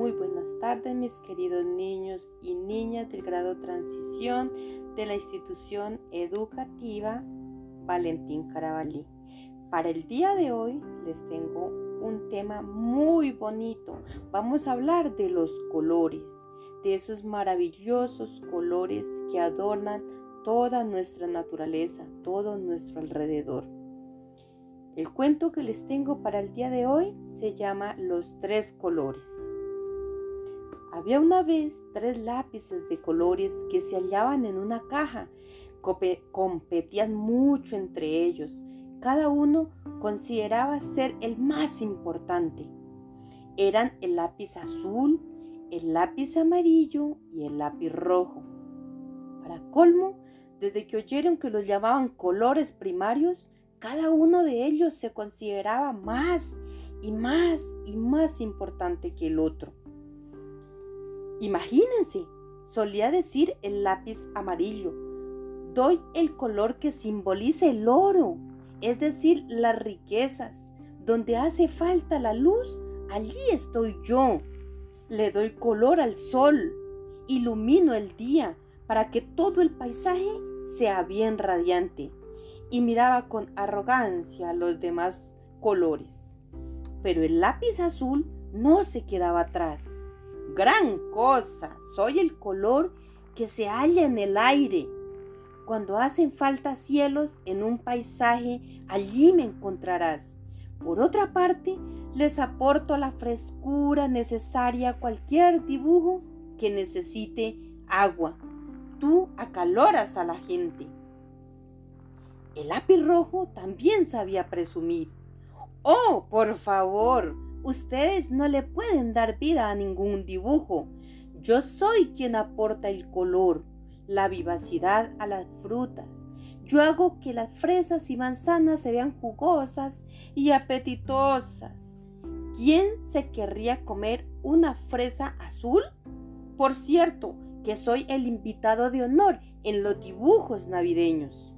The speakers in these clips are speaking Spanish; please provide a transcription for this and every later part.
Muy buenas tardes mis queridos niños y niñas del grado transición de la institución educativa Valentín Carabalí. Para el día de hoy les tengo un tema muy bonito. Vamos a hablar de los colores, de esos maravillosos colores que adornan toda nuestra naturaleza, todo nuestro alrededor. El cuento que les tengo para el día de hoy se llama Los tres colores. Había una vez tres lápices de colores que se hallaban en una caja. Competían mucho entre ellos. Cada uno consideraba ser el más importante. Eran el lápiz azul, el lápiz amarillo y el lápiz rojo. Para colmo, desde que oyeron que los llamaban colores primarios, cada uno de ellos se consideraba más y más y más importante que el otro. Imagínense, solía decir el lápiz amarillo, doy el color que simboliza el oro, es decir, las riquezas. Donde hace falta la luz, allí estoy yo. Le doy color al sol, ilumino el día para que todo el paisaje sea bien radiante y miraba con arrogancia los demás colores. Pero el lápiz azul no se quedaba atrás. Gran cosa, soy el color que se halla en el aire. Cuando hacen falta cielos en un paisaje, allí me encontrarás. Por otra parte, les aporto la frescura necesaria a cualquier dibujo que necesite agua. Tú acaloras a la gente. El lápiz rojo también sabía presumir. Oh, por favor, ustedes no le pueden dar vida a ningún dibujo. Yo soy quien aporta el color, la vivacidad a las frutas. Yo hago que las fresas y manzanas se vean jugosas y apetitosas. ¿Quién se querría comer una fresa azul? Por cierto, que soy el invitado de honor en los dibujos navideños.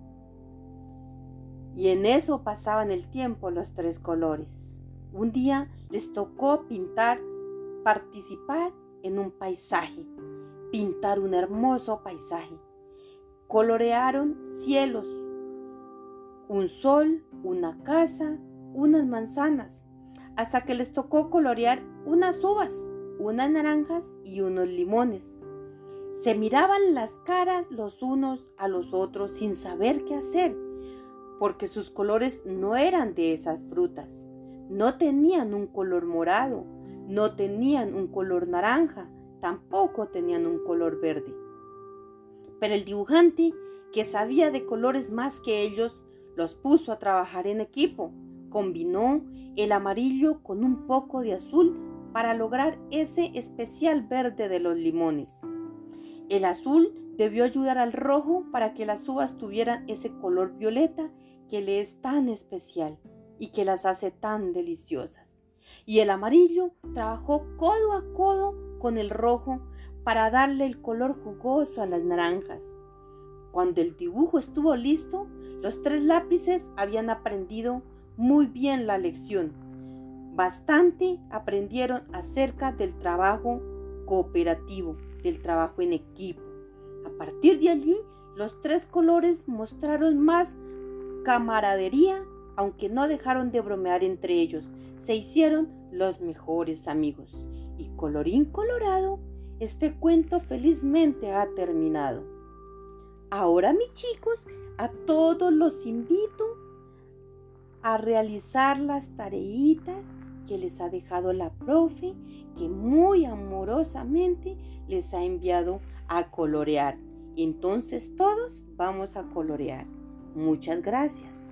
Y en eso pasaban el tiempo los tres colores. Un día les tocó pintar, participar en un paisaje, pintar un hermoso paisaje. Colorearon cielos, un sol, una casa, unas manzanas, hasta que les tocó colorear unas uvas, unas naranjas y unos limones. Se miraban las caras los unos a los otros sin saber qué hacer porque sus colores no eran de esas frutas. No tenían un color morado, no tenían un color naranja, tampoco tenían un color verde. Pero el dibujante, que sabía de colores más que ellos, los puso a trabajar en equipo. Combinó el amarillo con un poco de azul para lograr ese especial verde de los limones. El azul debió ayudar al rojo para que las uvas tuvieran ese color violeta que le es tan especial y que las hace tan deliciosas. Y el amarillo trabajó codo a codo con el rojo para darle el color jugoso a las naranjas. Cuando el dibujo estuvo listo, los tres lápices habían aprendido muy bien la lección. Bastante aprendieron acerca del trabajo cooperativo, del trabajo en equipo. A partir de allí, los tres colores mostraron más camaradería, aunque no dejaron de bromear entre ellos, se hicieron los mejores amigos. Y colorín colorado, este cuento felizmente ha terminado. Ahora, mis chicos, a todos los invito a realizar las tareitas que les ha dejado la profe, que muy amorosamente les ha enviado a colorear. Entonces todos vamos a colorear. Muchas gracias.